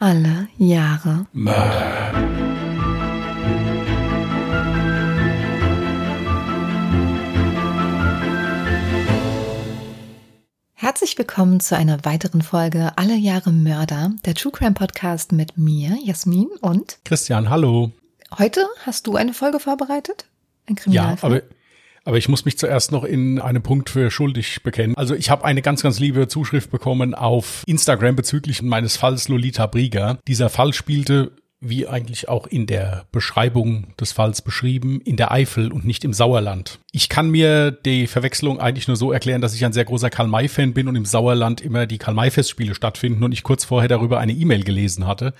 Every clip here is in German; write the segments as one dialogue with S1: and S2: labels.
S1: Alle Jahre
S2: Mörder.
S1: Herzlich willkommen zu einer weiteren Folge Alle Jahre Mörder, der True Crime Podcast mit mir, Jasmin und
S2: Christian, hallo.
S1: Heute hast du eine Folge vorbereitet?
S2: Ein Kriminalfall? Ja, aber aber ich muss mich zuerst noch in einem Punkt für schuldig bekennen. Also ich habe eine ganz, ganz liebe Zuschrift bekommen auf Instagram bezüglich meines Falls Lolita Brieger. Dieser Fall spielte wie eigentlich auch in der Beschreibung des Falls beschrieben, in der Eifel und nicht im Sauerland. Ich kann mir die Verwechslung eigentlich nur so erklären, dass ich ein sehr großer Karl-May-Fan bin und im Sauerland immer die Karl-May-Festspiele stattfinden und ich kurz vorher darüber eine E-Mail gelesen hatte.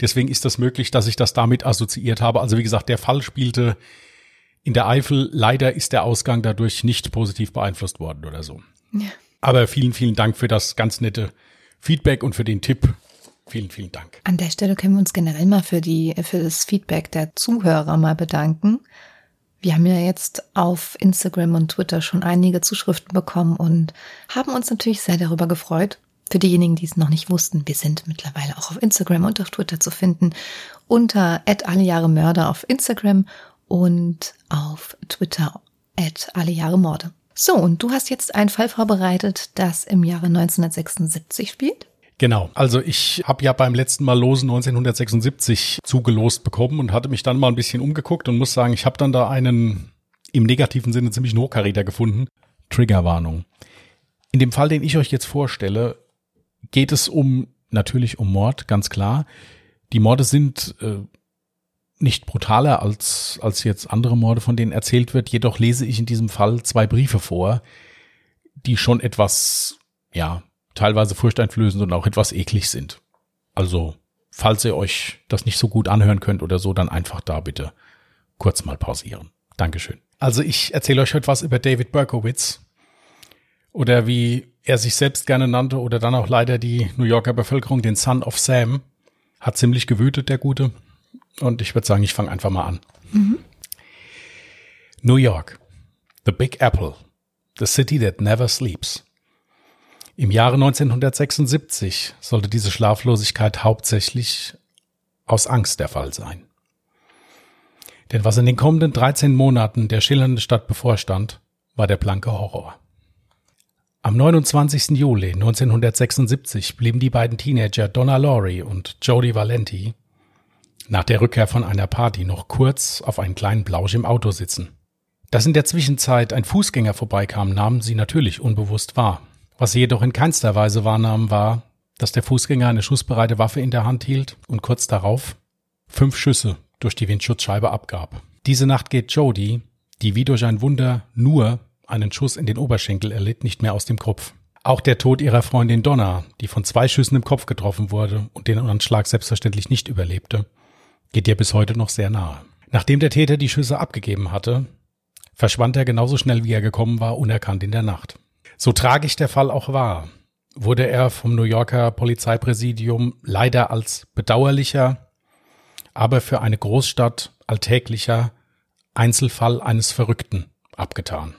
S2: Deswegen ist das möglich, dass ich das damit assoziiert habe. Also wie gesagt, der Fall spielte in der Eifel, leider ist der Ausgang dadurch nicht positiv beeinflusst worden oder so. Ja. Aber vielen, vielen Dank für das ganz nette Feedback und für den Tipp. Vielen, vielen Dank.
S1: An der Stelle können wir uns generell mal für die, für das Feedback der Zuhörer mal bedanken. Wir haben ja jetzt auf Instagram und Twitter schon einige Zuschriften bekommen und haben uns natürlich sehr darüber gefreut. Für diejenigen, die es noch nicht wussten, wir sind mittlerweile auch auf Instagram und auf Twitter zu finden unter alle Jahre Mörder auf Instagram und auf Twitter at alle Jahre Morde. So, und du hast jetzt einen Fall vorbereitet, das im Jahre 1976 spielt?
S2: Genau, also ich habe ja beim letzten Mal Losen 1976 zugelost bekommen und hatte mich dann mal ein bisschen umgeguckt und muss sagen, ich habe dann da einen im negativen Sinne ziemlich Hochkaräter gefunden. Triggerwarnung. In dem Fall, den ich euch jetzt vorstelle, geht es um natürlich um Mord, ganz klar. Die Morde sind äh, nicht brutaler als, als jetzt andere Morde, von denen erzählt wird. Jedoch lese ich in diesem Fall zwei Briefe vor, die schon etwas, ja, teilweise furchteinflößend und auch etwas eklig sind. Also, falls ihr euch das nicht so gut anhören könnt oder so, dann einfach da bitte kurz mal pausieren. Dankeschön. Also, ich erzähle euch heute was über David Berkowitz oder wie er sich selbst gerne nannte oder dann auch leider die New Yorker Bevölkerung den Son of Sam. Hat ziemlich gewütet, der Gute. Und ich würde sagen, ich fange einfach mal an. Mhm. New York, the Big Apple, the city that never sleeps. Im Jahre 1976 sollte diese Schlaflosigkeit hauptsächlich aus Angst der Fall sein. Denn was in den kommenden 13 Monaten der schillernden Stadt bevorstand, war der blanke Horror. Am 29. Juli 1976 blieben die beiden Teenager Donna Laurie und Jody Valenti nach der Rückkehr von einer Party noch kurz auf einen kleinen Blausch im Auto sitzen. Dass in der Zwischenzeit ein Fußgänger vorbeikam, nahmen sie natürlich unbewusst wahr. Was sie jedoch in keinster Weise wahrnahmen, war, dass der Fußgänger eine schussbereite Waffe in der Hand hielt und kurz darauf fünf Schüsse durch die Windschutzscheibe abgab. Diese Nacht geht Jody, die wie durch ein Wunder nur einen Schuss in den Oberschenkel erlitt, nicht mehr aus dem Kopf. Auch der Tod ihrer Freundin Donna, die von zwei Schüssen im Kopf getroffen wurde und den Anschlag selbstverständlich nicht überlebte, geht dir bis heute noch sehr nahe. Nachdem der Täter die Schüsse abgegeben hatte, verschwand er genauso schnell wie er gekommen war, unerkannt in der Nacht. So tragisch der Fall auch war, wurde er vom New Yorker Polizeipräsidium leider als bedauerlicher, aber für eine Großstadt alltäglicher Einzelfall eines Verrückten abgetan.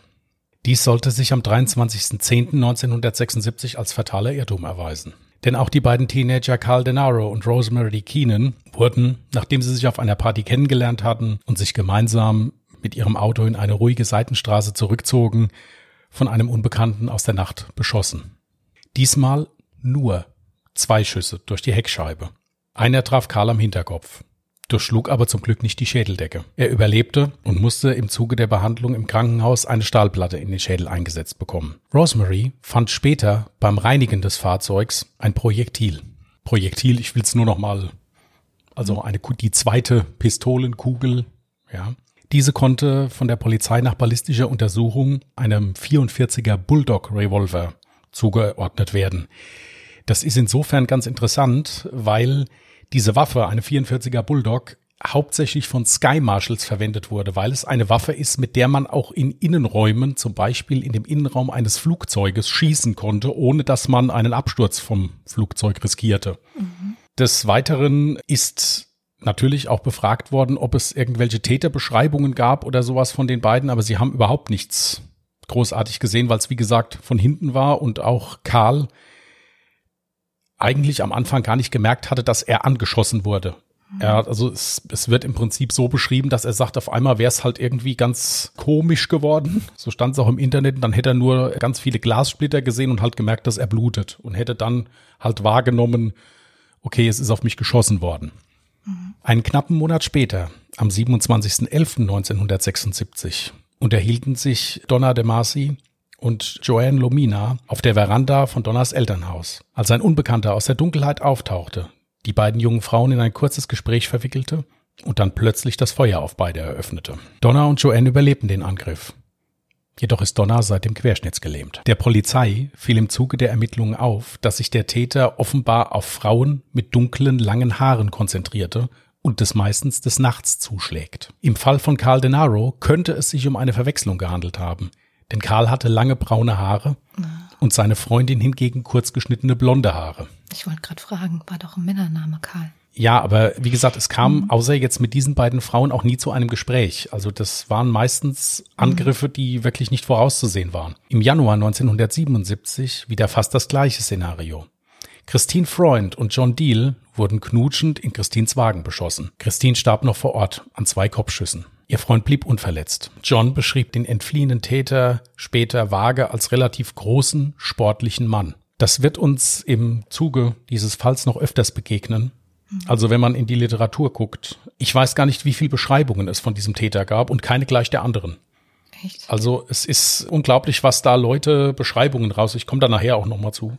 S2: Dies sollte sich am 23.10.1976 als fataler Irrtum erweisen. Denn auch die beiden Teenager Carl Denaro und Rosemary Keenan wurden, nachdem sie sich auf einer Party kennengelernt hatten und sich gemeinsam mit ihrem Auto in eine ruhige Seitenstraße zurückzogen, von einem Unbekannten aus der Nacht beschossen. Diesmal nur zwei Schüsse durch die Heckscheibe. Einer traf Karl am Hinterkopf durchschlug aber zum Glück nicht die Schädeldecke. Er überlebte und musste im Zuge der Behandlung im Krankenhaus eine Stahlplatte in den Schädel eingesetzt bekommen. Rosemary fand später beim Reinigen des Fahrzeugs ein Projektil. Projektil, ich will es nur noch mal, also eine, die zweite Pistolenkugel, ja. Diese konnte von der Polizei nach ballistischer Untersuchung einem 44er Bulldog Revolver zugeordnet werden. Das ist insofern ganz interessant, weil diese Waffe, eine 44er Bulldog, hauptsächlich von Sky Marshals verwendet wurde, weil es eine Waffe ist, mit der man auch in Innenräumen, zum Beispiel in dem Innenraum eines Flugzeuges, schießen konnte, ohne dass man einen Absturz vom Flugzeug riskierte. Mhm. Des Weiteren ist natürlich auch befragt worden, ob es irgendwelche Täterbeschreibungen gab oder sowas von den beiden, aber sie haben überhaupt nichts großartig gesehen, weil es wie gesagt von hinten war und auch Karl eigentlich am Anfang gar nicht gemerkt hatte, dass er angeschossen wurde. Er, also es, es wird im Prinzip so beschrieben, dass er sagt, auf einmal wäre es halt irgendwie ganz komisch geworden. So stand es auch im Internet. Und dann hätte er nur ganz viele Glassplitter gesehen und halt gemerkt, dass er blutet. Und hätte dann halt wahrgenommen, okay, es ist auf mich geschossen worden. Mhm. Einen knappen Monat später, am 27.11.1976, unterhielten sich Donna de Marcy und Joanne Lomina auf der Veranda von Donners Elternhaus, als ein Unbekannter aus der Dunkelheit auftauchte, die beiden jungen Frauen in ein kurzes Gespräch verwickelte und dann plötzlich das Feuer auf beide eröffnete. Donna und Joanne überlebten den Angriff. Jedoch ist Donna seitdem querschnittsgelähmt. Der Polizei fiel im Zuge der Ermittlungen auf, dass sich der Täter offenbar auf Frauen mit dunklen, langen Haaren konzentrierte und des meistens des Nachts zuschlägt. Im Fall von Carl Denaro könnte es sich um eine Verwechslung gehandelt haben. Denn Karl hatte lange braune Haare und seine Freundin hingegen kurz geschnittene blonde Haare.
S1: Ich wollte gerade fragen, war doch ein Männername Karl.
S2: Ja, aber wie gesagt, es kam mhm. außer jetzt mit diesen beiden Frauen auch nie zu einem Gespräch. Also das waren meistens Angriffe, die wirklich nicht vorauszusehen waren. Im Januar 1977 wieder fast das gleiche Szenario. Christine Freund und John Deal wurden knutschend in Christines Wagen beschossen. Christine starb noch vor Ort an zwei Kopfschüssen. Ihr Freund blieb unverletzt. John beschrieb den entfliehenen Täter später vage als relativ großen, sportlichen Mann. Das wird uns im Zuge dieses Falls noch öfters begegnen. Also wenn man in die Literatur guckt, ich weiß gar nicht, wie viele Beschreibungen es von diesem Täter gab und keine gleich der anderen. Echt? Also es ist unglaublich, was da Leute Beschreibungen raus. Ich komme da nachher auch noch mal zu.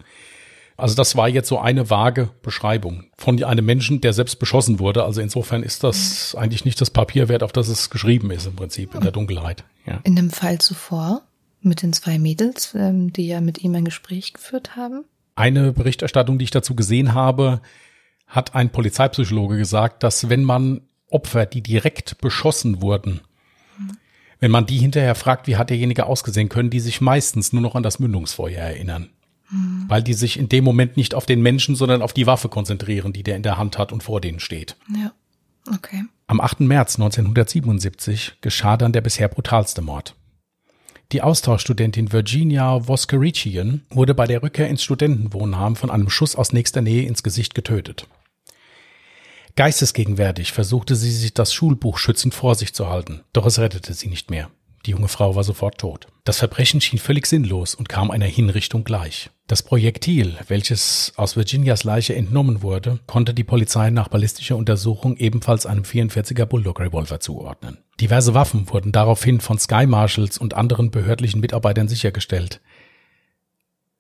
S2: Also das war jetzt so eine vage Beschreibung von einem Menschen, der selbst beschossen wurde. Also insofern ist das eigentlich nicht das Papier wert, auf das es geschrieben ist im Prinzip in der Dunkelheit.
S1: Ja. In dem Fall zuvor mit den zwei Mädels, ähm, die ja mit ihm ein Gespräch geführt haben.
S2: Eine Berichterstattung, die ich dazu gesehen habe, hat ein Polizeipsychologe gesagt, dass wenn man Opfer, die direkt beschossen wurden, wenn man die hinterher fragt, wie hat derjenige ausgesehen, können die sich meistens nur noch an das Mündungsfeuer erinnern. Mhm. Weil die sich in dem Moment nicht auf den Menschen, sondern auf die Waffe konzentrieren, die der in der Hand hat und vor denen steht.
S1: Ja, okay.
S2: Am 8. März 1977 geschah dann der bisher brutalste Mord. Die Austauschstudentin Virginia Voskerichian wurde bei der Rückkehr ins Studentenwohnheim von einem Schuss aus nächster Nähe ins Gesicht getötet. Geistesgegenwärtig versuchte sie sich das Schulbuch schützend vor sich zu halten, doch es rettete sie nicht mehr. Die junge Frau war sofort tot. Das Verbrechen schien völlig sinnlos und kam einer Hinrichtung gleich. Das Projektil, welches aus Virginias Leiche entnommen wurde, konnte die Polizei nach ballistischer Untersuchung ebenfalls einem 44er Bulldog Revolver zuordnen. Diverse Waffen wurden daraufhin von Sky Marshals und anderen behördlichen Mitarbeitern sichergestellt.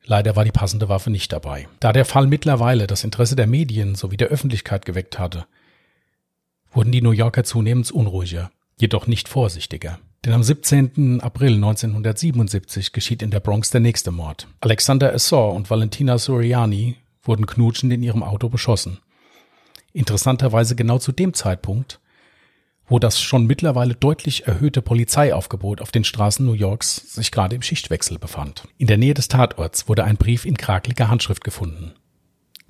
S2: Leider war die passende Waffe nicht dabei. Da der Fall mittlerweile das Interesse der Medien sowie der Öffentlichkeit geweckt hatte, wurden die New Yorker zunehmend unruhiger, jedoch nicht vorsichtiger. Denn am 17. April 1977 geschieht in der Bronx der nächste Mord. Alexander Assor und Valentina Soriani wurden knutschend in ihrem Auto beschossen. Interessanterweise genau zu dem Zeitpunkt, wo das schon mittlerweile deutlich erhöhte Polizeiaufgebot auf den Straßen New Yorks sich gerade im Schichtwechsel befand. In der Nähe des Tatorts wurde ein Brief in krakeliger Handschrift gefunden.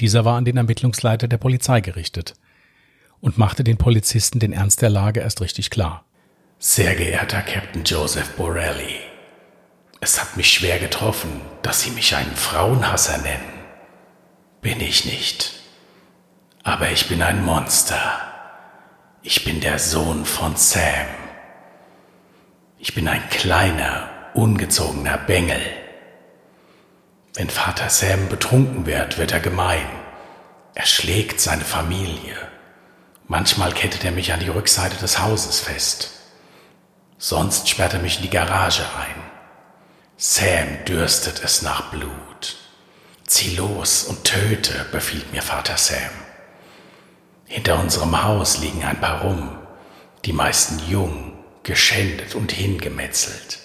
S2: Dieser war an den Ermittlungsleiter der Polizei gerichtet und machte den Polizisten den Ernst der Lage erst richtig klar.
S3: Sehr geehrter Captain Joseph Borelli, es hat mich schwer getroffen, dass Sie mich einen Frauenhasser nennen. Bin ich nicht. Aber ich bin ein Monster. Ich bin der Sohn von Sam. Ich bin ein kleiner, ungezogener Bengel. Wenn Vater Sam betrunken wird, wird er gemein. Er schlägt seine Familie. Manchmal kettet er mich an die Rückseite des Hauses fest. Sonst sperrt er mich in die Garage ein. Sam dürstet es nach Blut. Zieh los und töte, befiehlt mir Vater Sam. Hinter unserem Haus liegen ein paar rum, die meisten jung, geschändet und hingemetzelt,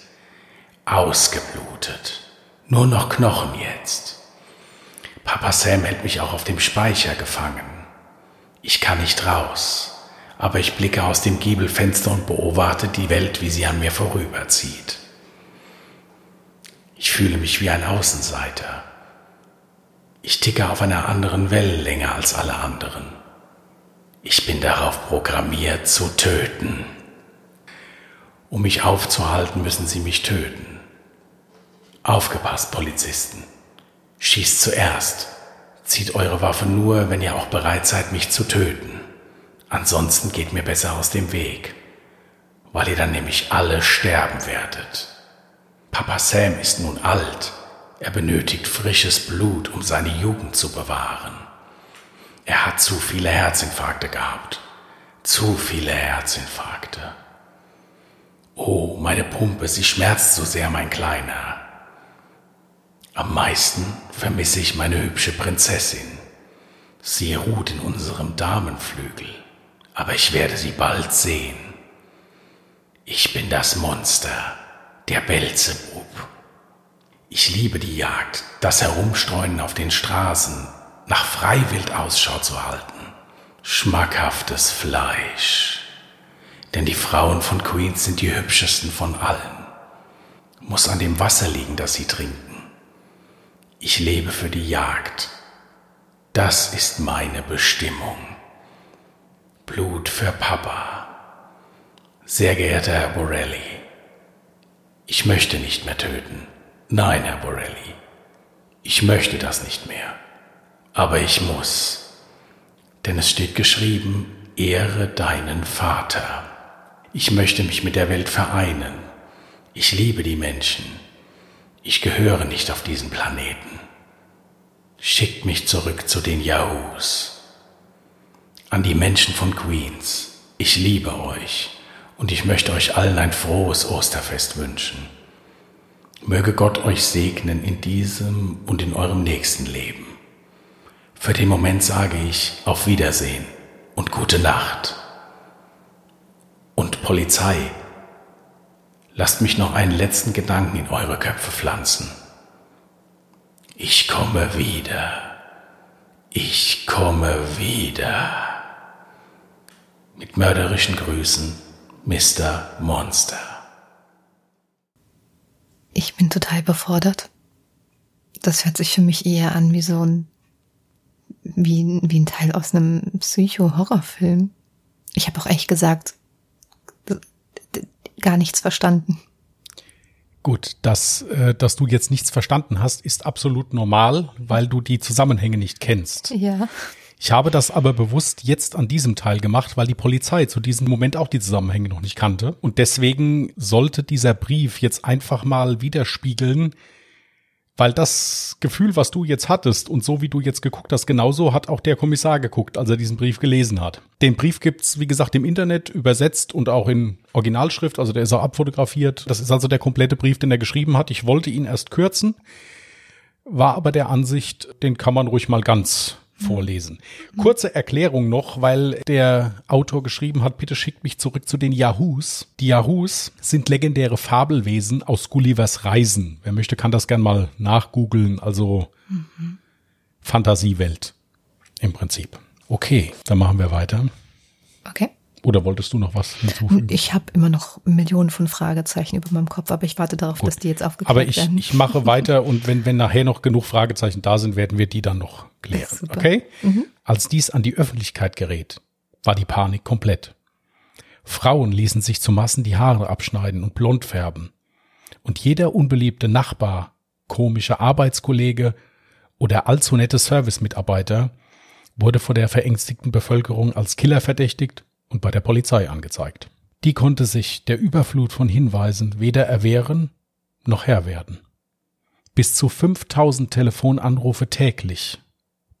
S3: ausgeblutet, nur noch Knochen jetzt. Papa Sam hält mich auch auf dem Speicher gefangen. Ich kann nicht raus aber ich blicke aus dem Giebelfenster und beobachte die Welt, wie sie an mir vorüberzieht. Ich fühle mich wie ein Außenseiter. Ich ticke auf einer anderen Wellenlänge als alle anderen. Ich bin darauf programmiert zu töten. Um mich aufzuhalten, müssen sie mich töten. Aufgepasst, Polizisten. Schießt zuerst.
S2: Zieht eure Waffe nur, wenn ihr auch bereit seid, mich zu töten. Ansonsten geht mir besser aus dem Weg, weil ihr dann nämlich alle sterben werdet. Papa Sam ist nun alt. Er benötigt frisches Blut, um seine Jugend zu bewahren. Er hat zu viele Herzinfarkte gehabt. Zu viele Herzinfarkte. Oh, meine Pumpe, sie schmerzt so sehr, mein Kleiner. Am meisten vermisse ich meine hübsche Prinzessin. Sie ruht in unserem Damenflügel, aber ich werde sie bald sehen. Ich bin das Monster, der Belzebub. Ich liebe die Jagd, das Herumstreuen auf den Straßen, nach Freiwild Ausschau zu halten. Schmackhaftes Fleisch. Denn die Frauen von Queens sind die hübschesten von allen. Muss an dem Wasser liegen, das sie trinken. Ich lebe für die Jagd. Das ist meine Bestimmung. Blut für Papa. Sehr geehrter Herr Borelli, ich möchte nicht mehr töten. Nein, Herr Borelli, ich möchte das nicht mehr. Aber ich muss. Denn es steht geschrieben, ehre deinen Vater. Ich möchte mich mit der Welt vereinen. Ich liebe die Menschen. Ich gehöre nicht auf diesen Planeten. Schickt mich zurück zu den Yahoos. An die Menschen von Queens. Ich liebe euch und ich möchte euch allen ein frohes Osterfest wünschen. Möge Gott euch segnen in diesem und in eurem nächsten Leben. Für den Moment sage ich auf Wiedersehen und gute Nacht. Und Polizei, lasst mich noch einen letzten Gedanken in eure Köpfe pflanzen. Ich komme wieder. Ich komme wieder. Mit mörderischen Grüßen Mr. Monster.
S1: Ich bin total befordert. Das hört sich für mich eher an wie so ein, wie, wie ein Teil aus einem Psycho-Horrorfilm. Ich habe auch echt gesagt, gar nichts verstanden.
S4: Gut, dass, äh, dass du jetzt nichts verstanden hast, ist absolut normal, weil du die Zusammenhänge nicht kennst.
S1: Ja.
S4: Ich habe das aber bewusst jetzt an diesem Teil gemacht, weil die Polizei zu diesem Moment auch die Zusammenhänge noch nicht kannte. Und deswegen sollte dieser Brief jetzt einfach mal widerspiegeln, weil das Gefühl, was du jetzt hattest und so wie du jetzt geguckt hast, genauso hat auch der Kommissar geguckt, als er diesen Brief gelesen hat. Den Brief gibt's, wie gesagt, im Internet übersetzt und auch in Originalschrift, also der ist auch abfotografiert. Das ist also der komplette Brief, den er geschrieben hat. Ich wollte ihn erst kürzen, war aber der Ansicht, den kann man ruhig mal ganz vorlesen. Kurze Erklärung noch, weil der Autor geschrieben hat, bitte schickt mich zurück zu den Yahoos. Die Yahoos sind legendäre Fabelwesen aus Gullivers Reisen. Wer möchte, kann das gern mal nachgoogeln. Also mhm. Fantasiewelt im Prinzip. Okay, dann machen wir weiter.
S1: Okay.
S4: Oder wolltest du noch was hinzufügen?
S1: Ich habe immer noch Millionen von Fragezeichen über meinem Kopf, aber ich warte darauf, Gut. dass die jetzt aufgeklärt
S4: aber ich,
S1: werden.
S4: ich mache weiter und wenn, wenn nachher noch genug Fragezeichen da sind, werden wir die dann noch klären. Okay? Mhm. Als dies an die Öffentlichkeit gerät, war die Panik komplett. Frauen ließen sich zu Massen die Haare abschneiden und blond färben. Und jeder unbeliebte Nachbar, komische Arbeitskollege oder allzu nette Servicemitarbeiter wurde vor der verängstigten Bevölkerung als Killer verdächtigt und bei der Polizei angezeigt. Die konnte sich der Überflut von Hinweisen weder erwehren noch Herr werden. Bis zu 5000 Telefonanrufe täglich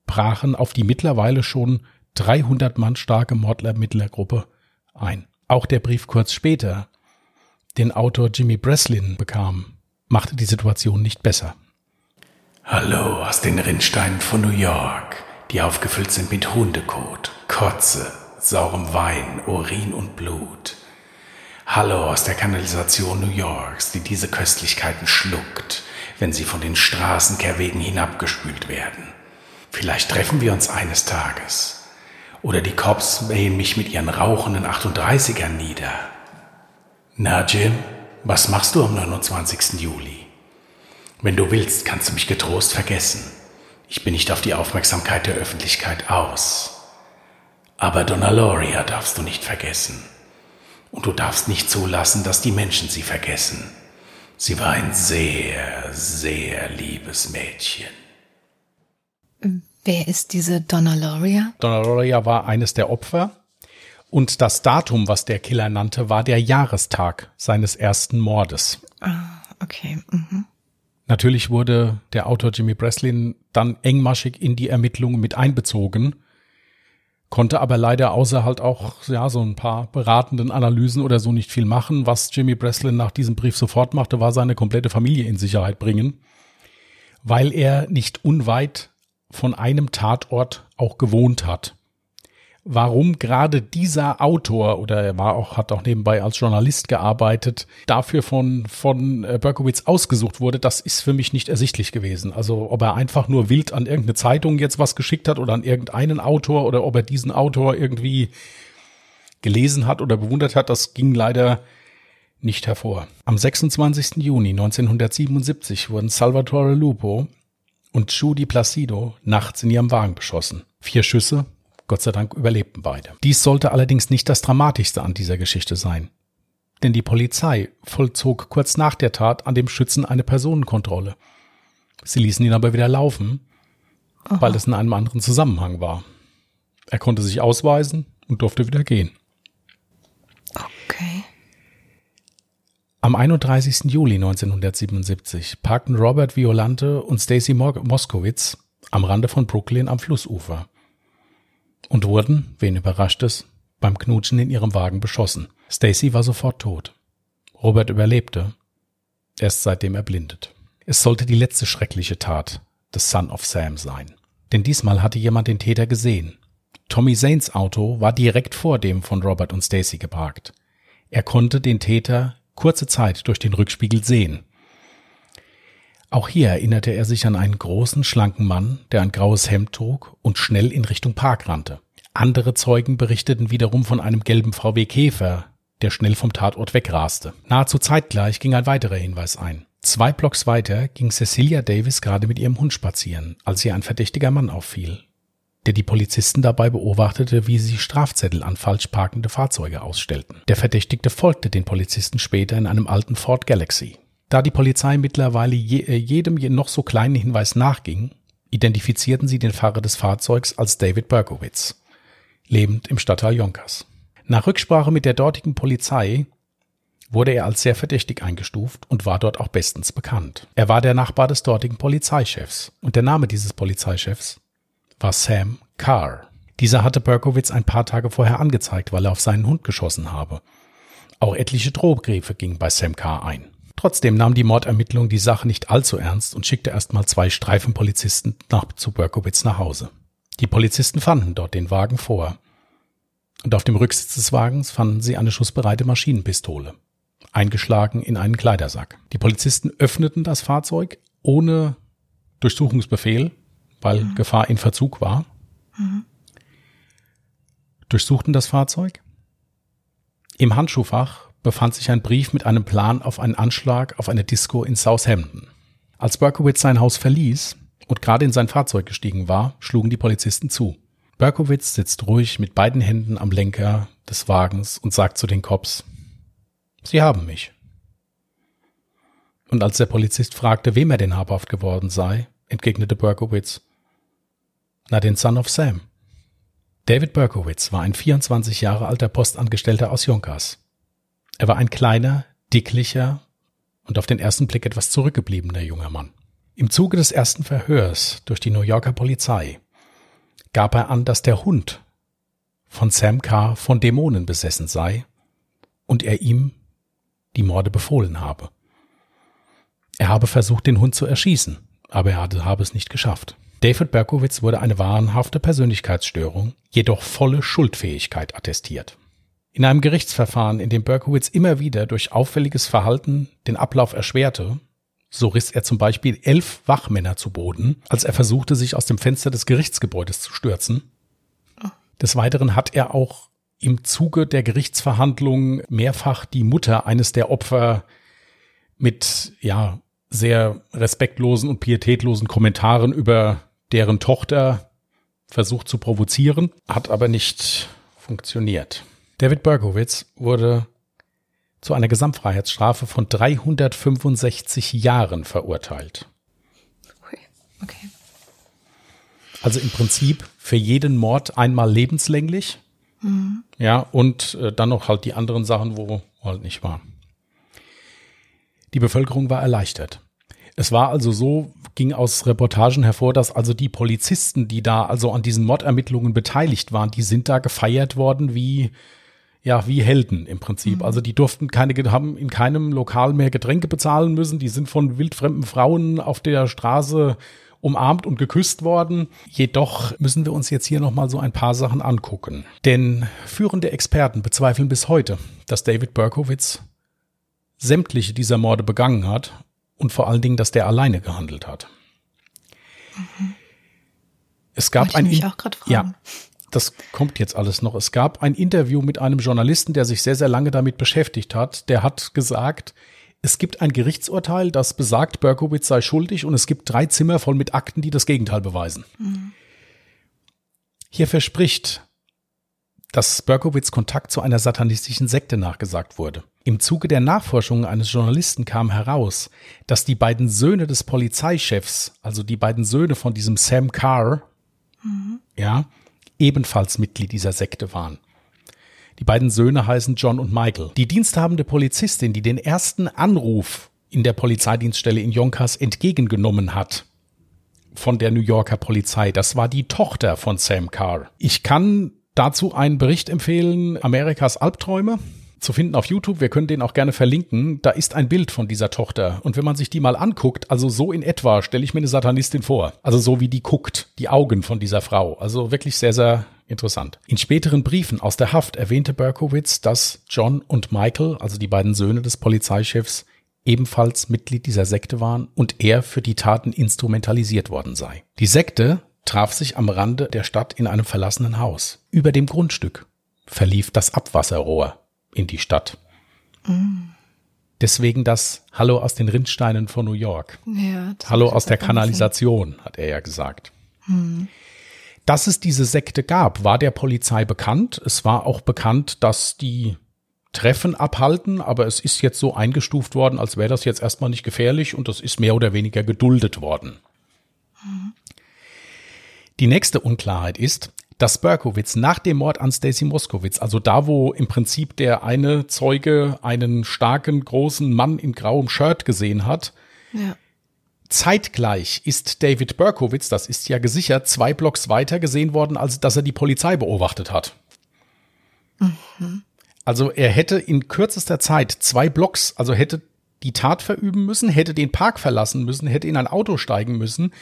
S4: brachen auf die mittlerweile schon 300 Mann starke Mordlermittlergruppe ein. Auch der Brief kurz später, den Autor Jimmy Breslin bekam, machte die Situation nicht besser.
S2: Hallo aus den Rinnsteinen von New York, die aufgefüllt sind mit Hundekot, Kotze, saurem Wein, Urin und Blut. Hallo aus der Kanalisation New Yorks, die diese Köstlichkeiten schluckt, wenn sie von den Straßenkehrwegen hinabgespült werden. Vielleicht treffen wir uns eines Tages. Oder die Cops mähen mich mit ihren rauchenden 38ern nieder. Na, Jim, was machst du am 29. Juli? Wenn du willst, kannst du mich getrost vergessen. Ich bin nicht auf die Aufmerksamkeit der Öffentlichkeit aus. Aber Donna Loria darfst du nicht vergessen. Und du darfst nicht zulassen, dass die Menschen sie vergessen. Sie war ein sehr, sehr liebes Mädchen.
S1: Wer ist diese Donna Loria?
S2: Donna Loria war eines der Opfer. Und das Datum, was der Killer nannte, war der Jahrestag seines ersten Mordes.
S1: Ah, okay. Mhm.
S2: Natürlich wurde der Autor Jimmy Breslin dann engmaschig in die Ermittlungen mit einbezogen, konnte aber leider außer halt auch ja so ein paar beratenden Analysen oder so nicht viel machen. Was Jimmy Breslin nach diesem Brief sofort machte, war seine komplette Familie in Sicherheit bringen, weil er nicht unweit von einem Tatort auch gewohnt hat warum gerade dieser Autor oder er war auch hat auch nebenbei als Journalist gearbeitet, dafür von von äh, Berkowitz ausgesucht wurde, das ist für mich nicht ersichtlich gewesen. Also ob er einfach nur wild an irgendeine Zeitung jetzt was geschickt hat oder an irgendeinen Autor oder ob er diesen Autor irgendwie gelesen hat oder bewundert hat, das ging leider nicht hervor. Am 26. Juni 1977 wurden Salvatore Lupo und Judy Placido nachts in ihrem Wagen beschossen. Vier Schüsse, Gott sei Dank überlebten beide. Dies sollte allerdings nicht das Dramatischste an dieser Geschichte sein. Denn die Polizei vollzog kurz nach der Tat an dem Schützen eine Personenkontrolle. Sie ließen ihn aber wieder laufen, Aha. weil es in einem anderen Zusammenhang war. Er konnte sich ausweisen und durfte wieder gehen.
S1: Okay.
S2: Am 31. Juli 1977 parkten Robert Violante und Stacy Moskowitz am Rande von Brooklyn am Flussufer und wurden, wen überrascht es, beim Knutschen in ihrem Wagen beschossen. Stacy war sofort tot. Robert überlebte, er ist seitdem erblindet. Es sollte die letzte schreckliche Tat des Son of Sam sein. Denn diesmal hatte jemand den Täter gesehen. Tommy Zanes Auto war direkt vor dem von Robert und Stacy geparkt. Er konnte den Täter kurze Zeit durch den Rückspiegel sehen. Auch hier erinnerte er sich an einen großen, schlanken Mann, der ein graues Hemd trug und schnell in Richtung Park rannte. Andere Zeugen berichteten wiederum von einem gelben VW Käfer, der schnell vom Tatort wegraste. Nahezu zeitgleich ging ein weiterer Hinweis ein. Zwei Blocks weiter ging Cecilia Davis gerade mit ihrem Hund spazieren, als ihr ein verdächtiger Mann auffiel, der die Polizisten dabei beobachtete, wie sie Strafzettel an falsch parkende Fahrzeuge ausstellten. Der Verdächtigte folgte den Polizisten später in einem alten Ford Galaxy. Da die Polizei mittlerweile je, äh, jedem noch so kleinen Hinweis nachging, identifizierten sie den Fahrer des Fahrzeugs als David Berkowitz, lebend im Stadtteil Yonkers. Nach Rücksprache mit der dortigen Polizei wurde er als sehr verdächtig eingestuft und war dort auch bestens bekannt. Er war der Nachbar des dortigen Polizeichefs und der Name dieses Polizeichefs war Sam Carr. Dieser hatte Berkowitz ein paar Tage vorher angezeigt, weil er auf seinen Hund geschossen habe. Auch etliche Drohbriefe gingen bei Sam Carr ein. Trotzdem nahm die Mordermittlung die Sache nicht allzu ernst und schickte erstmal zwei Streifenpolizisten nach, zu Berkowitz nach Hause. Die Polizisten fanden dort den Wagen vor. Und auf dem Rücksitz des Wagens fanden sie eine schussbereite Maschinenpistole, eingeschlagen in einen Kleidersack. Die Polizisten öffneten das Fahrzeug ohne Durchsuchungsbefehl, weil mhm. Gefahr in Verzug war. Mhm. Durchsuchten das Fahrzeug. Im Handschuhfach befand sich ein Brief mit einem Plan auf einen Anschlag auf eine Disco in Southampton. Als Berkowitz sein Haus verließ und gerade in sein Fahrzeug gestiegen war, schlugen die Polizisten zu. Berkowitz sitzt ruhig mit beiden Händen am Lenker des Wagens und sagt zu den Cops, Sie haben mich. Und als der Polizist fragte, wem er denn habhaft geworden sei, entgegnete Berkowitz, na den Son of Sam. David Berkowitz war ein 24 Jahre alter Postangestellter aus Yonkers. Er war ein kleiner, dicklicher und auf den ersten Blick etwas zurückgebliebener junger Mann. Im Zuge des ersten Verhörs durch die New Yorker Polizei gab er an, dass der Hund von Sam Carr von Dämonen besessen sei und er ihm die Morde befohlen habe. Er habe versucht, den Hund zu erschießen, aber er habe es nicht geschafft. David Berkowitz wurde eine wahnhafte Persönlichkeitsstörung, jedoch volle Schuldfähigkeit attestiert. In einem Gerichtsverfahren, in dem Berkowitz immer wieder durch auffälliges Verhalten den Ablauf erschwerte, so riss er zum Beispiel elf Wachmänner zu Boden, als er versuchte, sich aus dem Fenster des Gerichtsgebäudes zu stürzen. Des Weiteren hat er auch im Zuge der Gerichtsverhandlungen mehrfach die Mutter eines der Opfer mit, ja, sehr respektlosen und pietätlosen Kommentaren über deren Tochter versucht zu provozieren, hat aber nicht funktioniert. David Berkowitz wurde zu einer Gesamtfreiheitsstrafe von 365 Jahren verurteilt.
S1: Okay.
S2: Also im Prinzip für jeden Mord einmal lebenslänglich. Mhm. Ja, und äh, dann noch halt die anderen Sachen, wo halt nicht war. Die Bevölkerung war erleichtert. Es war also so, ging aus Reportagen hervor, dass also die Polizisten, die da also an diesen Mordermittlungen beteiligt waren, die sind da gefeiert worden wie ja, wie Helden im Prinzip. Mhm. Also die durften keine, haben in keinem Lokal mehr Getränke bezahlen müssen. Die sind von wildfremden Frauen auf der Straße umarmt und geküsst worden. Jedoch müssen wir uns jetzt hier nochmal so ein paar Sachen angucken. Denn führende Experten bezweifeln bis heute, dass David Berkowitz sämtliche dieser Morde begangen hat und vor allen Dingen, dass der alleine gehandelt hat. Mhm. Es gab ein, ja, das kommt jetzt alles noch. Es gab ein Interview mit einem Journalisten, der sich sehr, sehr lange damit beschäftigt hat. Der hat gesagt, es gibt ein Gerichtsurteil, das besagt, Berkowitz sei schuldig und es gibt drei Zimmer voll mit Akten, die das Gegenteil beweisen. Mhm. Hier verspricht, dass Berkowitz Kontakt zu einer satanistischen Sekte nachgesagt wurde. Im Zuge der Nachforschungen eines Journalisten kam heraus, dass die beiden Söhne des Polizeichefs, also die beiden Söhne von diesem Sam Carr, mhm. ja, ebenfalls Mitglied dieser Sekte waren. Die beiden Söhne heißen John und Michael. Die diensthabende Polizistin, die den ersten Anruf in der Polizeidienststelle in Yonkers entgegengenommen hat, von der New Yorker Polizei, das war die Tochter von Sam Carr. Ich kann dazu einen Bericht empfehlen, Amerikas Albträume zu finden auf YouTube. Wir können den auch gerne verlinken. Da ist ein Bild von dieser Tochter. Und wenn man sich die mal anguckt, also so in etwa, stelle ich mir eine Satanistin vor. Also so wie die guckt, die Augen von dieser Frau. Also wirklich sehr, sehr interessant. In späteren Briefen aus der Haft erwähnte Berkowitz, dass John und Michael, also die beiden Söhne des Polizeichefs, ebenfalls Mitglied dieser Sekte waren und er für die Taten instrumentalisiert worden sei. Die Sekte traf sich am Rande der Stadt in einem verlassenen Haus. Über dem Grundstück verlief das Abwasserrohr in die Stadt. Mm. Deswegen das Hallo aus den Rindsteinen von New York. Ja, Hallo aus der Kanalisation, hat er ja gesagt. Mm. Dass es diese Sekte gab, war der Polizei bekannt. Es war auch bekannt, dass die Treffen abhalten, aber es ist jetzt so eingestuft worden, als wäre das jetzt erstmal nicht gefährlich und das ist mehr oder weniger geduldet worden. Mhm. Die nächste Unklarheit ist, dass Berkowitz nach dem Mord an Stacy Moskowitz, also da, wo im Prinzip der eine Zeuge einen starken, großen Mann in grauem Shirt gesehen hat, ja. zeitgleich ist David Berkowitz, das ist ja gesichert, zwei Blocks weiter gesehen worden, als dass er die Polizei beobachtet hat. Mhm. Also er hätte in kürzester Zeit zwei Blocks, also hätte die Tat verüben müssen, hätte den Park verlassen müssen, hätte in ein Auto steigen müssen,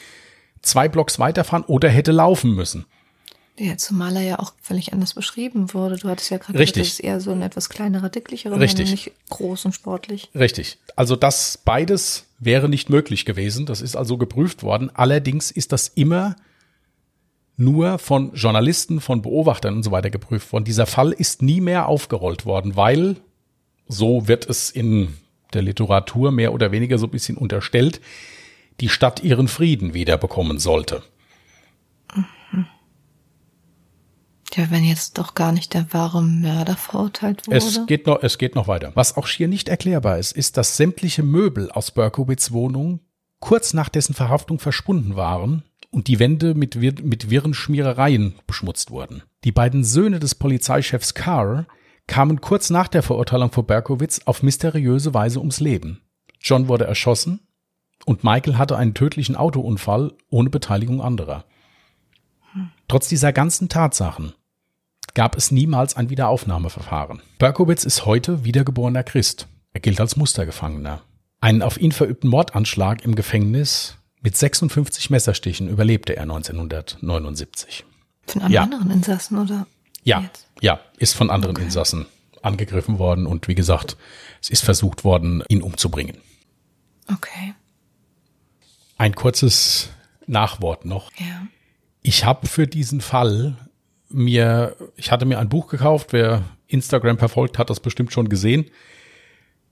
S2: zwei Blocks weiterfahren oder hätte laufen müssen.
S1: Ja, zumal er ja auch völlig anders beschrieben wurde. Du hattest ja gerade gesagt, das ist eher so ein etwas kleinerer, dicklicherer
S2: Richtig.
S1: nicht groß und sportlich.
S2: Richtig. Also das beides wäre nicht möglich gewesen. Das ist also geprüft worden. Allerdings ist das immer nur von Journalisten, von Beobachtern und so weiter geprüft worden. Dieser Fall ist nie mehr aufgerollt worden, weil, so wird es in der Literatur mehr oder weniger so ein bisschen unterstellt, die Stadt ihren Frieden wiederbekommen sollte.
S1: Ja, wenn jetzt doch gar nicht der wahre Mörder verurteilt wurde.
S2: Es geht noch, es geht noch weiter. Was auch schier nicht erklärbar ist, ist, dass sämtliche Möbel aus Berkowitz Wohnung kurz nach dessen Verhaftung verschwunden waren und die Wände mit, mit wirren Schmierereien beschmutzt wurden. Die beiden Söhne des Polizeichefs Carr kamen kurz nach der Verurteilung vor Berkowitz auf mysteriöse Weise ums Leben. John wurde erschossen und Michael hatte einen tödlichen Autounfall ohne Beteiligung anderer. Trotz dieser ganzen Tatsachen gab es niemals ein Wiederaufnahmeverfahren. Berkowitz ist heute wiedergeborener Christ. Er gilt als Mustergefangener. Einen auf ihn verübten Mordanschlag im Gefängnis mit 56 Messerstichen überlebte er 1979.
S1: Von einem ja. anderen Insassen oder?
S2: Ja, jetzt? ja, ist von anderen okay. Insassen angegriffen worden und wie gesagt, es ist versucht worden, ihn umzubringen.
S1: Okay.
S2: Ein kurzes Nachwort noch.
S1: Ja.
S2: Ich habe für diesen Fall mir, ich hatte mir ein Buch gekauft, wer Instagram verfolgt, hat das bestimmt schon gesehen.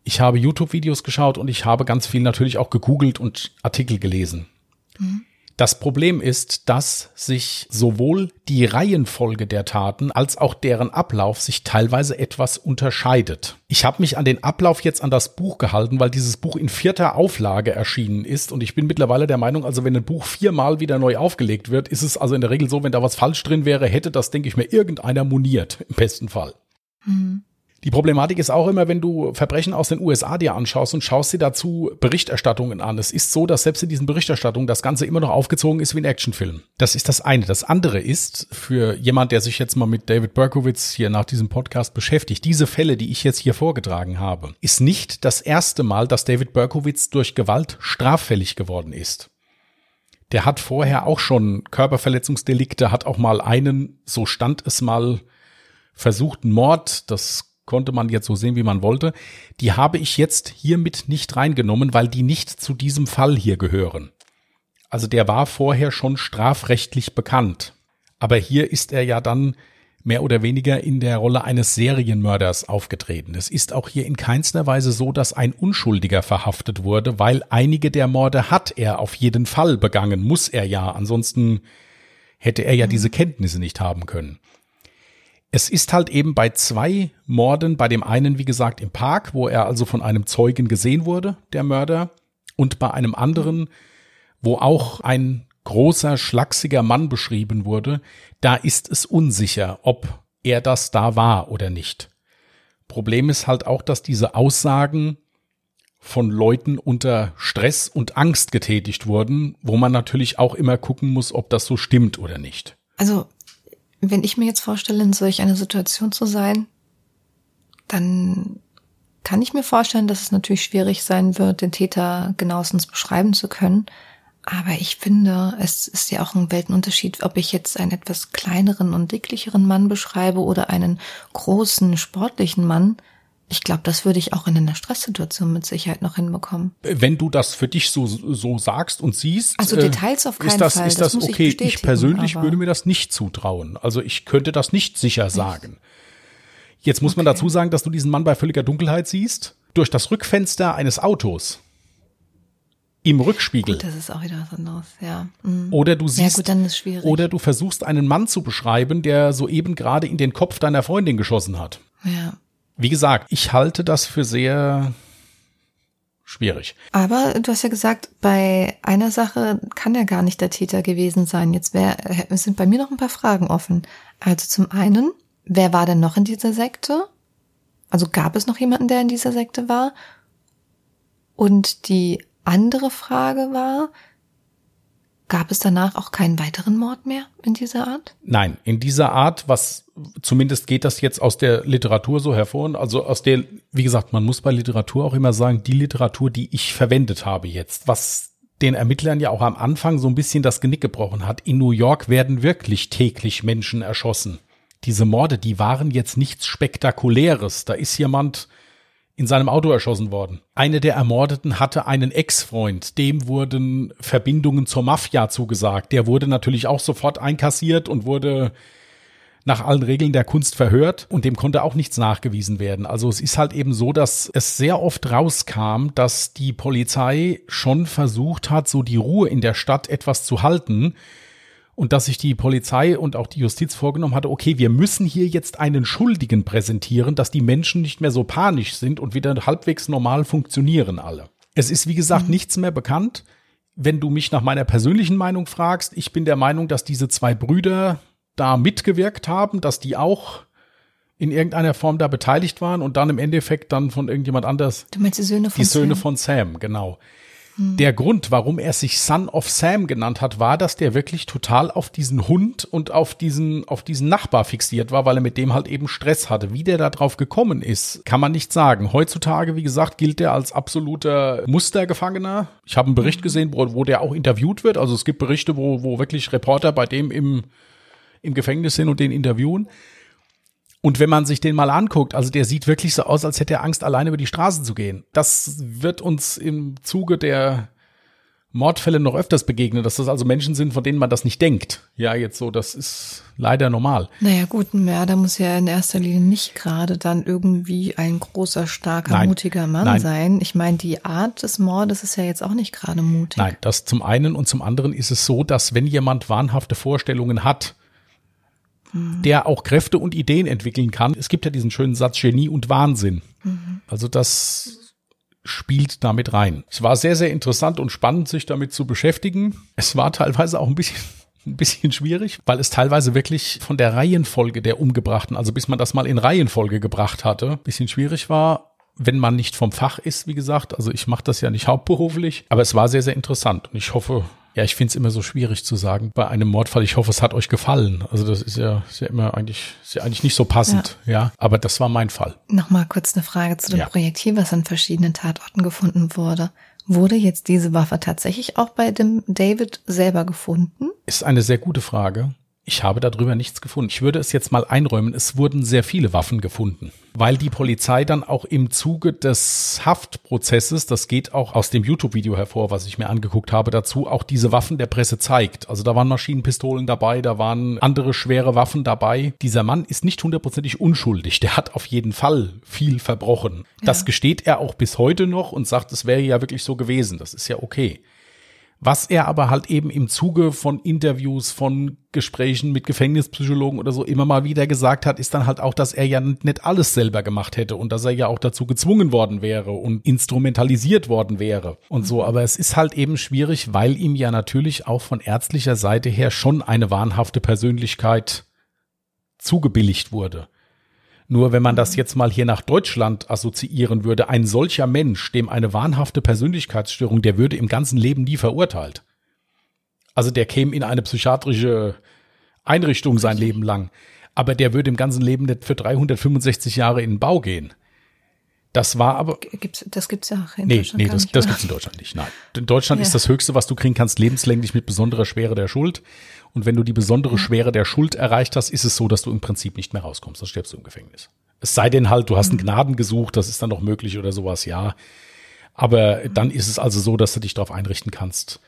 S2: Ich habe YouTube-Videos geschaut und ich habe ganz viel natürlich auch gegoogelt und Artikel gelesen. Mhm. Das Problem ist, dass sich sowohl die Reihenfolge der Taten als auch deren Ablauf sich teilweise etwas unterscheidet. Ich habe mich an den Ablauf jetzt an das Buch gehalten, weil dieses Buch in vierter Auflage erschienen ist und ich bin mittlerweile der Meinung, also wenn ein Buch viermal wieder neu aufgelegt wird, ist es also in der Regel so, wenn da was falsch drin wäre, hätte das, denke ich mir, irgendeiner moniert, im besten Fall. Mhm. Die Problematik ist auch immer, wenn du Verbrechen aus den USA dir anschaust und schaust dir dazu Berichterstattungen an. Es ist so, dass selbst in diesen Berichterstattungen das Ganze immer noch aufgezogen ist wie ein Actionfilm. Das ist das eine. Das andere ist, für jemand, der sich jetzt mal mit David Berkowitz hier nach diesem Podcast beschäftigt, diese Fälle, die ich jetzt hier vorgetragen habe, ist nicht das erste Mal, dass David Berkowitz durch Gewalt straffällig geworden ist. Der hat vorher auch schon Körperverletzungsdelikte, hat auch mal einen, so stand es mal, versuchten Mord, das konnte man jetzt so sehen, wie man wollte. Die habe ich jetzt hiermit nicht reingenommen, weil die nicht zu diesem Fall hier gehören. Also der war vorher schon strafrechtlich bekannt. Aber hier ist er ja dann mehr oder weniger in der Rolle eines Serienmörders aufgetreten. Es ist auch hier in keinster Weise so, dass ein Unschuldiger verhaftet wurde, weil einige der Morde hat er auf jeden Fall begangen, muss er ja. Ansonsten hätte er ja mhm. diese Kenntnisse nicht haben können. Es ist halt eben bei zwei Morden, bei dem einen, wie gesagt, im Park, wo er also von einem Zeugen gesehen wurde, der Mörder, und bei einem anderen, wo auch ein großer, schlachsiger Mann beschrieben wurde, da ist es unsicher, ob er das da war oder nicht. Problem ist halt auch, dass diese Aussagen von Leuten unter Stress und Angst getätigt wurden, wo man natürlich auch immer gucken muss, ob das so stimmt oder nicht.
S1: Also wenn ich mir jetzt vorstelle, in solch einer Situation zu sein, dann kann ich mir vorstellen, dass es natürlich schwierig sein wird, den Täter genauestens beschreiben zu können. Aber ich finde, es ist ja auch ein Weltenunterschied, ob ich jetzt einen etwas kleineren und dicklicheren Mann beschreibe oder einen großen, sportlichen Mann. Ich glaube, das würde ich auch in einer Stresssituation mit Sicherheit noch hinbekommen.
S2: Wenn du das für dich so, so sagst und siehst.
S1: Also Details auf keinen
S2: ist das,
S1: Fall.
S2: Ist das, das okay? Ich, ich persönlich würde mir das nicht zutrauen. Also ich könnte das nicht sicher sagen. Jetzt muss okay. man dazu sagen, dass du diesen Mann bei völliger Dunkelheit siehst. Durch das Rückfenster eines Autos. Im Rückspiegel.
S1: Gut, das ist auch wieder was anderes, ja. Mhm.
S2: Oder du siehst,
S1: ja, gut, dann ist schwierig.
S2: oder du versuchst einen Mann zu beschreiben, der soeben gerade in den Kopf deiner Freundin geschossen hat.
S1: Ja.
S2: Wie gesagt, ich halte das für sehr schwierig.
S1: Aber du hast ja gesagt, bei einer Sache kann er gar nicht der Täter gewesen sein. Jetzt wär, sind bei mir noch ein paar Fragen offen. Also zum einen, wer war denn noch in dieser Sekte? Also gab es noch jemanden, der in dieser Sekte war? Und die andere Frage war, Gab es danach auch keinen weiteren Mord mehr in dieser Art?
S2: Nein, in dieser Art, was zumindest geht das jetzt aus der Literatur so hervor. Also aus der, wie gesagt, man muss bei Literatur auch immer sagen, die Literatur, die ich verwendet habe jetzt, was den Ermittlern ja auch am Anfang so ein bisschen das Genick gebrochen hat. In New York werden wirklich täglich Menschen erschossen. Diese Morde, die waren jetzt nichts Spektakuläres. Da ist jemand in seinem Auto erschossen worden. Eine der Ermordeten hatte einen Ex-Freund, dem wurden Verbindungen zur Mafia zugesagt. Der wurde natürlich auch sofort einkassiert und wurde nach allen Regeln der Kunst verhört und dem konnte auch nichts nachgewiesen werden. Also es ist halt eben so, dass es sehr oft rauskam, dass die Polizei schon versucht hat, so die Ruhe in der Stadt etwas zu halten und dass sich die Polizei und auch die Justiz vorgenommen hatte, okay, wir müssen hier jetzt einen Schuldigen präsentieren, dass die Menschen nicht mehr so panisch sind und wieder halbwegs normal funktionieren alle. Es ist, wie gesagt, mhm. nichts mehr bekannt. Wenn du mich nach meiner persönlichen Meinung fragst, ich bin der Meinung, dass diese zwei Brüder da mitgewirkt haben, dass die auch in irgendeiner Form da beteiligt waren und dann im Endeffekt dann von irgendjemand anders.
S1: Du meinst die Söhne
S2: von Die Söhne Sam? von Sam, genau. Der Grund, warum er sich Son of Sam genannt hat, war, dass der wirklich total auf diesen Hund und auf diesen, auf diesen Nachbar fixiert war, weil er mit dem halt eben Stress hatte. Wie der da drauf gekommen ist, kann man nicht sagen. Heutzutage, wie gesagt, gilt er als absoluter Mustergefangener. Ich habe einen Bericht gesehen, wo, wo der auch interviewt wird. Also es gibt Berichte, wo, wo wirklich Reporter bei dem im, im Gefängnis sind und den interviewen. Und wenn man sich den mal anguckt, also der sieht wirklich so aus, als hätte er Angst, alleine über die Straße zu gehen. Das wird uns im Zuge der Mordfälle noch öfters begegnen, dass das also Menschen sind, von denen man das nicht denkt. Ja, jetzt so, das ist leider normal.
S1: Naja, gut, ein Mörder muss ja in erster Linie nicht gerade dann irgendwie ein großer, starker,
S2: Nein.
S1: mutiger Mann
S2: Nein.
S1: sein. Ich meine, die Art des Mordes ist ja jetzt auch nicht gerade mutig.
S2: Nein, das zum einen und zum anderen ist es so, dass wenn jemand wahnhafte Vorstellungen hat, der auch Kräfte und Ideen entwickeln kann. Es gibt ja diesen schönen Satz Genie und Wahnsinn. Also das spielt damit rein. Es war sehr, sehr interessant und spannend, sich damit zu beschäftigen. Es war teilweise auch ein bisschen ein bisschen schwierig, weil es teilweise wirklich von der Reihenfolge der Umgebrachten, also bis man das mal in Reihenfolge gebracht hatte, ein bisschen schwierig war, wenn man nicht vom Fach ist, wie gesagt. Also ich mache das ja nicht hauptberuflich, aber es war sehr, sehr interessant und ich hoffe, ja, ich finde es immer so schwierig zu sagen bei einem Mordfall, ich hoffe, es hat euch gefallen. Also das ist ja, ist ja immer eigentlich, ist ja eigentlich nicht so passend, ja. Aber das war mein Fall.
S1: Nochmal kurz eine Frage zu dem
S2: Ja.
S1: Projektil, was an verschiedenen Tatorten gefunden wurde. Wurde jetzt diese Waffe tatsächlich auch bei dem David selber gefunden?
S2: Ist eine sehr gute Frage. Ich habe darüber nichts gefunden. Ich würde es jetzt mal einräumen. Es wurden sehr viele Waffen gefunden, weil die Polizei dann auch im Zuge des Haftprozesses, das geht auch aus dem YouTube-Video hervor, was ich mir angeguckt habe, dazu auch diese Waffen der Presse zeigt. Also da waren Maschinenpistolen dabei, da waren andere schwere Waffen dabei. Dieser Mann ist nicht hundertprozentig unschuldig. Der hat auf jeden Fall viel verbrochen. Das gesteht er auch bis heute noch und sagt, es wäre ja wirklich so gewesen. Das ist ja okay. Was er aber halt eben im Zuge von Interviews, von Gesprächen mit Gefängnispsychologen oder so immer mal wieder gesagt hat, ist dann halt auch, dass er ja nicht alles selber gemacht hätte und dass er ja auch dazu gezwungen worden wäre und instrumentalisiert worden wäre und so. Aber es ist halt eben schwierig, weil ihm ja natürlich auch von ärztlicher Seite her schon eine wahnhafte Persönlichkeit zugebilligt wurde. Nur wenn man das jetzt mal hier nach Deutschland assoziieren würde, ein solcher Mensch, dem eine wahnhafte Persönlichkeitsstörung, der würde im ganzen Leben nie verurteilt. Also der käme in eine psychiatrische Einrichtung sein Leben lang, aber der würde im ganzen Leben nicht für 365 Jahre in den Bau gehen. Das war aber,
S1: Gibt's, das gibt's ja auch in
S2: nee,
S1: Deutschland
S2: nee, das,
S1: nicht,
S2: das
S1: oder?
S2: gibt's in Deutschland nicht. Nein. In Deutschland
S1: Ja.
S2: ist das Höchste, was du kriegen kannst, lebenslänglich mit besonderer Schwere der Schuld. Und wenn du die besondere Schwere der Schuld erreicht hast, ist es so, dass du im Prinzip nicht mehr rauskommst. Dann stirbst du im Gefängnis. Es sei denn halt, du hast einen Gnadengesuch, das ist dann noch möglich oder sowas, ja. Aber dann ist es also so, dass du dich darauf einrichten kannst,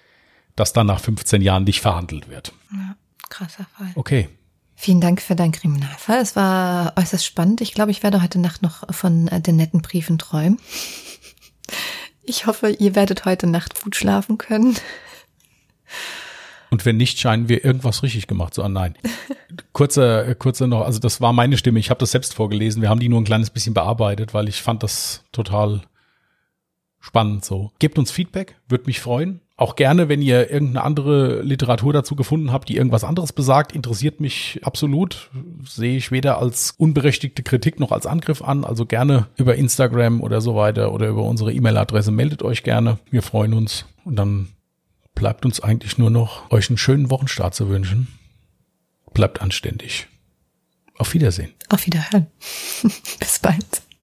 S2: dass dann nach 15 Jahren nicht verhandelt wird.
S1: Ja, krasser Fall.
S2: Okay.
S1: Vielen Dank für deinen Kriminalfall. Es war äußerst spannend. Ich glaube, ich werde heute Nacht noch von äh, den netten Briefen träumen. Ich hoffe, ihr werdet heute Nacht gut schlafen können.
S2: Und wenn nicht, scheinen wir irgendwas richtig gemacht zu haben. Nein. Kurzer, kurzer noch, also das war meine Stimme. Ich habe das selbst vorgelesen. Wir haben die nur ein kleines bisschen bearbeitet, weil ich fand das total spannend so. Gebt uns Feedback, würde mich freuen. Auch gerne, wenn ihr irgendeine andere Literatur dazu gefunden habt, die irgendwas anderes besagt, interessiert mich absolut. Sehe ich weder als unberechtigte Kritik noch als Angriff an. Also gerne über Instagram oder so weiter oder über unsere E-Mail-Adresse meldet euch gerne. Wir freuen uns. Und dann bleibt uns eigentlich nur noch, euch einen schönen Wochenstart zu wünschen. Bleibt anständig. Auf Wiedersehen.
S1: Auf Wiederhören. Bis bald.